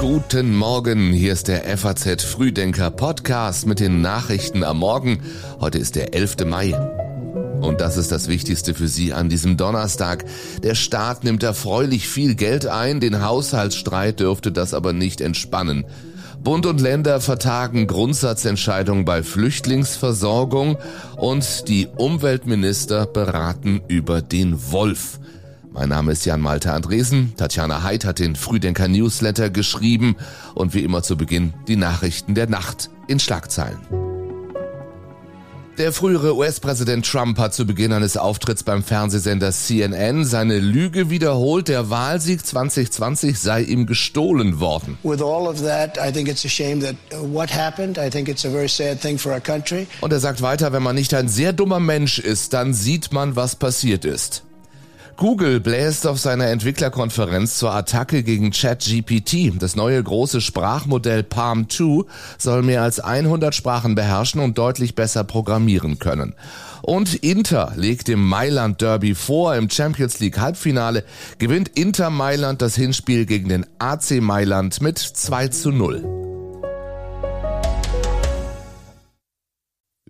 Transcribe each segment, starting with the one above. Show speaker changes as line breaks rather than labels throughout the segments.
Guten Morgen, hier ist der FAZ Frühdenker Podcast mit den Nachrichten am Morgen. Heute ist der 11. Mai. Und das ist das Wichtigste für Sie an diesem Donnerstag. Der Staat nimmt erfreulich viel Geld ein, den Haushaltsstreit dürfte das aber nicht entspannen. Bund und Länder vertagen Grundsatzentscheidungen bei Flüchtlingsversorgung und die Umweltminister beraten über den Wolf. Mein Name ist Jan Malte Andresen. Tatjana Heid hat den Frühdenker Newsletter geschrieben und wie immer zu Beginn die Nachrichten der Nacht in Schlagzeilen. Der frühere US-Präsident Trump hat zu Beginn eines Auftritts beim Fernsehsender CNN seine Lüge wiederholt, der Wahlsieg 2020 sei ihm gestohlen worden. Und er sagt weiter, wenn man nicht ein sehr dummer Mensch ist, dann sieht man, was passiert ist. Google bläst auf seiner Entwicklerkonferenz zur Attacke gegen ChatGPT. Das neue große Sprachmodell Palm 2 soll mehr als 100 Sprachen beherrschen und deutlich besser programmieren können. Und Inter legt dem Mailand Derby vor. Im Champions League Halbfinale gewinnt Inter Mailand das Hinspiel gegen den AC Mailand mit 2 zu 0.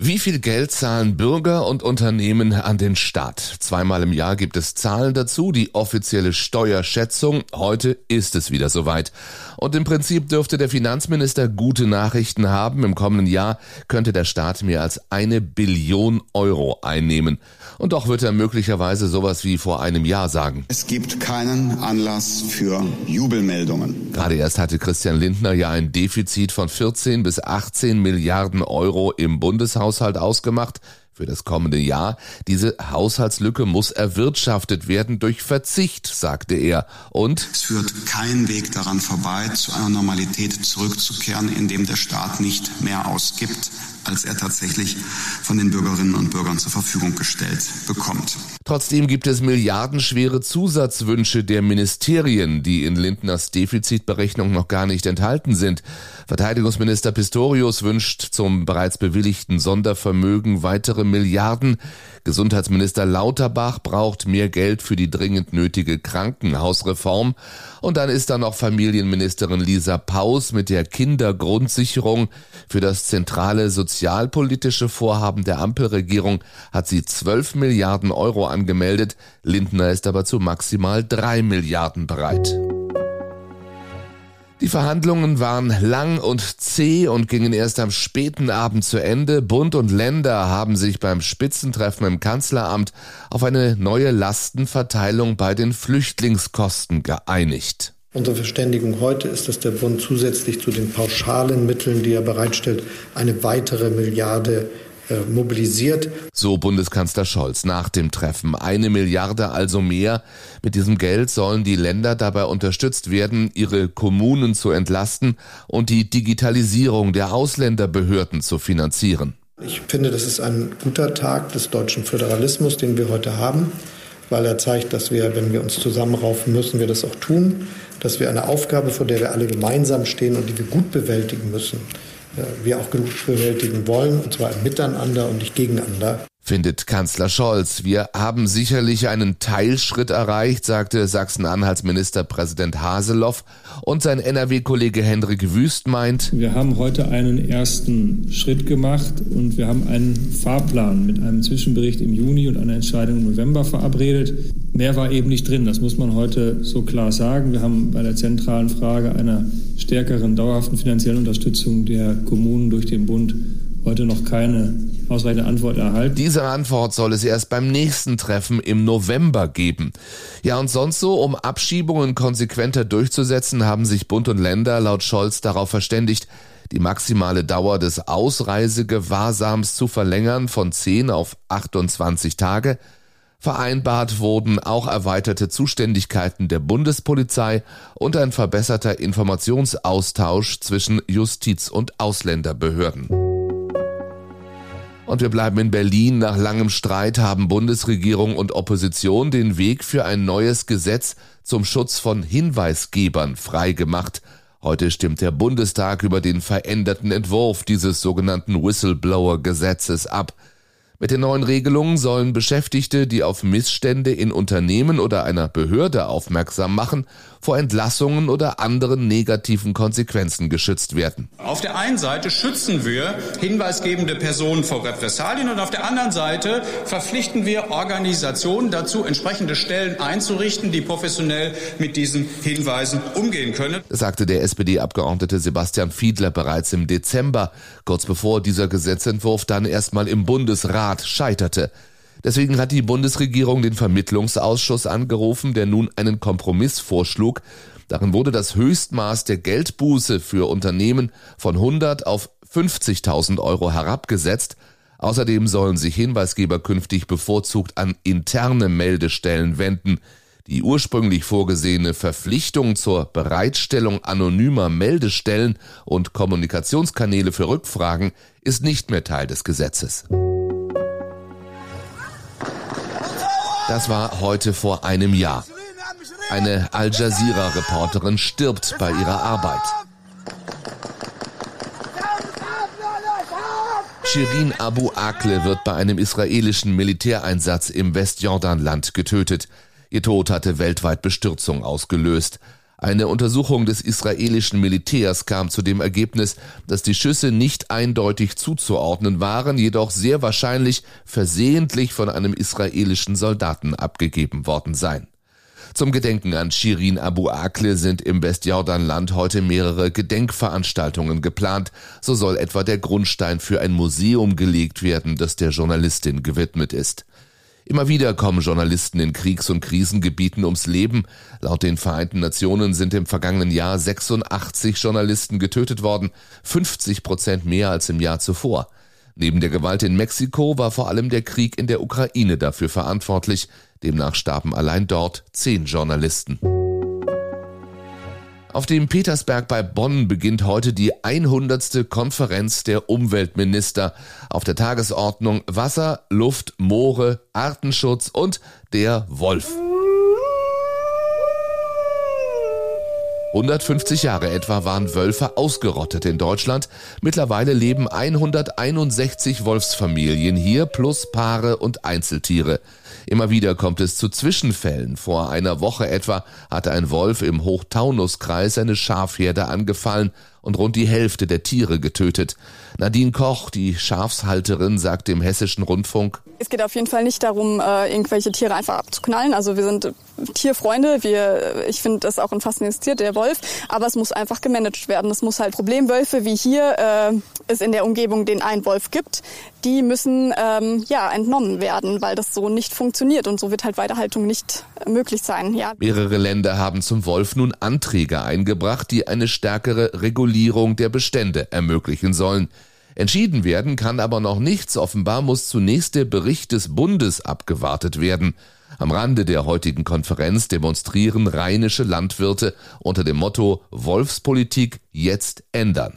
Wie viel Geld zahlen Bürger und Unternehmen an den Staat? Zweimal im Jahr gibt es Zahlen dazu, die offizielle Steuerschätzung. Heute ist es wieder soweit. Und im Prinzip dürfte der Finanzminister gute Nachrichten haben. Im kommenden Jahr könnte der Staat mehr als eine Billion Euro einnehmen. Und doch wird er möglicherweise sowas wie vor einem Jahr sagen.
Es gibt keinen Anlass für Jubelmeldungen.
Gerade erst hatte Christian Lindner ja ein Defizit von 14 bis 18 Milliarden Euro im Bundeshaushalt ausgemacht für das kommende Jahr. Diese Haushaltslücke muss erwirtschaftet werden durch Verzicht, sagte er. Und
es führt kein Weg daran vorbei, zu einer Normalität zurückzukehren, in dem der Staat nicht mehr ausgibt, als er tatsächlich von den Bürgerinnen und Bürgern zur Verfügung gestellt bekommt.
Trotzdem gibt es milliardenschwere Zusatzwünsche der Ministerien, die in Lindners Defizitberechnung noch gar nicht enthalten sind. Verteidigungsminister Pistorius wünscht zum bereits bewilligten Sondervermögen weitere Milliarden. Gesundheitsminister Lauterbach braucht mehr Geld für die dringend nötige Krankenhausreform. Und dann ist da noch Familienministerin Lisa Paus mit der Kindergrundsicherung. Für das zentrale sozialpolitische Vorhaben der Ampelregierung hat sie 12 Milliarden Euro angemeldet. Lindner ist aber zu maximal drei Milliarden bereit. Die Verhandlungen waren lang und zäh und gingen erst am späten Abend zu Ende. Bund und Länder haben sich beim Spitzentreffen im Kanzleramt auf eine neue Lastenverteilung bei den Flüchtlingskosten geeinigt.
Unsere Verständigung heute ist, dass der Bund zusätzlich zu den pauschalen Mitteln, die er bereitstellt, eine weitere Milliarde mobilisiert.
So Bundeskanzler Scholz nach dem Treffen. Eine Milliarde also mehr. Mit diesem Geld sollen die Länder dabei unterstützt werden, ihre Kommunen zu entlasten und die Digitalisierung der Ausländerbehörden zu finanzieren.
Ich finde, das ist ein guter Tag des deutschen Föderalismus, den wir heute haben, weil er zeigt, dass wir, wenn wir uns zusammenraufen, müssen wir das auch tun, dass wir eine Aufgabe, vor der wir alle gemeinsam stehen und die wir gut bewältigen müssen, wir auch genug bewältigen wollen, und zwar Miteinander und nicht gegeneinander
findet Kanzler Scholz. Wir haben sicherlich einen Teilschritt erreicht, sagte Sachsen-Anhalts Ministerpräsident Haseloff. Und sein NRW-Kollege Hendrik Wüst meint,
wir haben heute einen ersten Schritt gemacht und wir haben einen Fahrplan mit einem Zwischenbericht im Juni und einer Entscheidung im November verabredet. Mehr war eben nicht drin, das muss man heute so klar sagen. Wir haben bei der zentralen Frage einer stärkeren dauerhaften finanziellen Unterstützung der Kommunen durch den Bund heute noch keine ausreichende Antwort erhalten.
Diese Antwort soll es erst beim nächsten Treffen im November geben. Ja, und sonst so, um Abschiebungen konsequenter durchzusetzen, haben sich Bund und Länder laut Scholz darauf verständigt, die maximale Dauer des Ausreisegewahrsams zu verlängern von 10 auf 28 Tage. Vereinbart wurden auch erweiterte Zuständigkeiten der Bundespolizei und ein verbesserter Informationsaustausch zwischen Justiz- und Ausländerbehörden. Und wir bleiben in Berlin. Nach langem Streit haben Bundesregierung und Opposition den Weg für ein neues Gesetz zum Schutz von Hinweisgebern freigemacht. Heute stimmt der Bundestag über den veränderten Entwurf dieses sogenannten Whistleblower-Gesetzes ab. Mit den neuen Regelungen sollen Beschäftigte, die auf Missstände in Unternehmen oder einer Behörde aufmerksam machen, vor Entlassungen oder anderen negativen Konsequenzen geschützt werden.
Auf der einen Seite schützen wir hinweisgebende Personen vor Repressalien und auf der anderen Seite verpflichten wir Organisationen dazu, entsprechende Stellen einzurichten, die professionell mit diesen Hinweisen umgehen können.
Das sagte der SPD-Abgeordnete Sebastian Fiedler bereits im Dezember, kurz bevor dieser Gesetzentwurf dann erstmal im Bundesrat scheiterte. Deswegen hat die Bundesregierung den Vermittlungsausschuss angerufen, der nun einen Kompromiss vorschlug. Darin wurde das Höchstmaß der Geldbuße für Unternehmen von 100 auf 50.000 Euro herabgesetzt. Außerdem sollen sich Hinweisgeber künftig bevorzugt an interne Meldestellen wenden. Die ursprünglich vorgesehene Verpflichtung zur Bereitstellung anonymer Meldestellen und Kommunikationskanäle für Rückfragen ist nicht mehr Teil des Gesetzes. Das war heute vor einem Jahr. Eine Al Jazeera-Reporterin stirbt bei ihrer Arbeit. Shirin Abu Akle wird bei einem israelischen Militäreinsatz im Westjordanland getötet. Ihr Tod hatte weltweit Bestürzung ausgelöst. Eine Untersuchung des israelischen Militärs kam zu dem Ergebnis, dass die Schüsse nicht eindeutig zuzuordnen waren, jedoch sehr wahrscheinlich versehentlich von einem israelischen Soldaten abgegeben worden seien. Zum Gedenken an Shirin Abu Akle sind im Westjordanland heute mehrere Gedenkveranstaltungen geplant. So soll etwa der Grundstein für ein Museum gelegt werden, das der Journalistin gewidmet ist. Immer wieder kommen Journalisten in Kriegs- und Krisengebieten ums Leben. Laut den Vereinten Nationen sind im vergangenen Jahr 86 Journalisten getötet worden, 50 Prozent mehr als im Jahr zuvor. Neben der Gewalt in Mexiko war vor allem der Krieg in der Ukraine dafür verantwortlich. Demnach starben allein dort zehn Journalisten. Auf dem Petersberg bei Bonn beginnt heute die 100. Konferenz der Umweltminister. Auf der Tagesordnung Wasser, Luft, Moore, Artenschutz und der Wolf. 150 Jahre etwa waren Wölfe ausgerottet in Deutschland. Mittlerweile leben 161 Wolfsfamilien hier plus Paare und Einzeltiere. Immer wieder kommt es zu Zwischenfällen. Vor einer Woche etwa hatte ein Wolf im Hochtaunuskreis eine Schafherde angefallen und rund die Hälfte der Tiere getötet. Nadine Koch, die Schafshalterin, sagt dem Hessischen Rundfunk,
es geht auf jeden Fall nicht darum, äh, irgendwelche Tiere einfach abzuknallen. Also wir sind Tierfreunde. Wir, ich finde das auch ein faszinierendes Tier, der Wolf. Aber es muss einfach gemanagt werden. Es muss halt Problemwölfe, wie hier äh, es in der Umgebung den einen Wolf gibt, die müssen ähm, ja entnommen werden, weil das so nicht funktioniert und so wird halt Weiterhaltung nicht möglich sein. Ja.
Mehrere Länder haben zum Wolf nun Anträge eingebracht, die eine stärkere Regulierung der Bestände ermöglichen sollen. Entschieden werden kann aber noch nichts. Offenbar muss zunächst der Bericht des Bundes abgewartet werden. Am Rande der heutigen Konferenz demonstrieren rheinische Landwirte unter dem Motto Wolfspolitik jetzt ändern.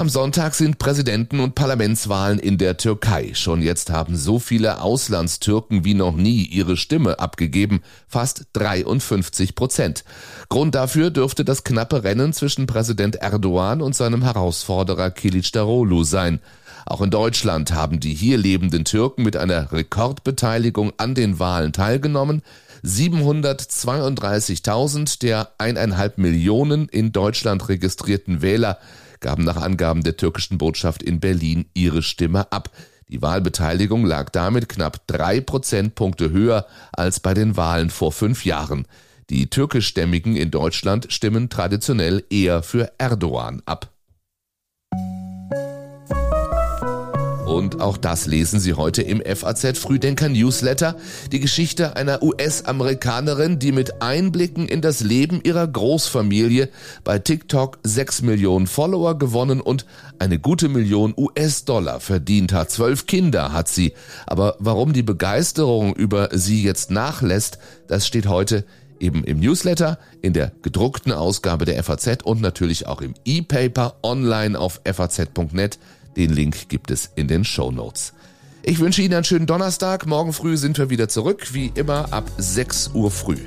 Am Sonntag sind Präsidenten- und Parlamentswahlen in der Türkei. Schon jetzt haben so viele Auslandstürken wie noch nie ihre Stimme abgegeben, fast 53 Prozent. Grund dafür dürfte das knappe Rennen zwischen Präsident Erdogan und seinem Herausforderer Kilicdaroglu sein. Auch in Deutschland haben die hier lebenden Türken mit einer Rekordbeteiligung an den Wahlen teilgenommen. 732.000 der eineinhalb Millionen in Deutschland registrierten Wähler gaben nach Angaben der türkischen Botschaft in Berlin ihre Stimme ab. Die Wahlbeteiligung lag damit knapp drei Prozentpunkte höher als bei den Wahlen vor fünf Jahren. Die türkischstämmigen in Deutschland stimmen traditionell eher für Erdogan ab. Und auch das lesen Sie heute im FAZ Frühdenker Newsletter. Die Geschichte einer US-Amerikanerin, die mit Einblicken in das Leben ihrer Großfamilie bei TikTok 6 Millionen Follower gewonnen und eine gute Million US-Dollar verdient hat. Zwölf Kinder hat sie. Aber warum die Begeisterung über sie jetzt nachlässt, das steht heute eben im Newsletter, in der gedruckten Ausgabe der FAZ und natürlich auch im E-Paper online auf faz.net. Den Link gibt es in den Show Notes. Ich wünsche Ihnen einen schönen Donnerstag. Morgen früh sind wir wieder zurück, wie immer ab 6 Uhr früh.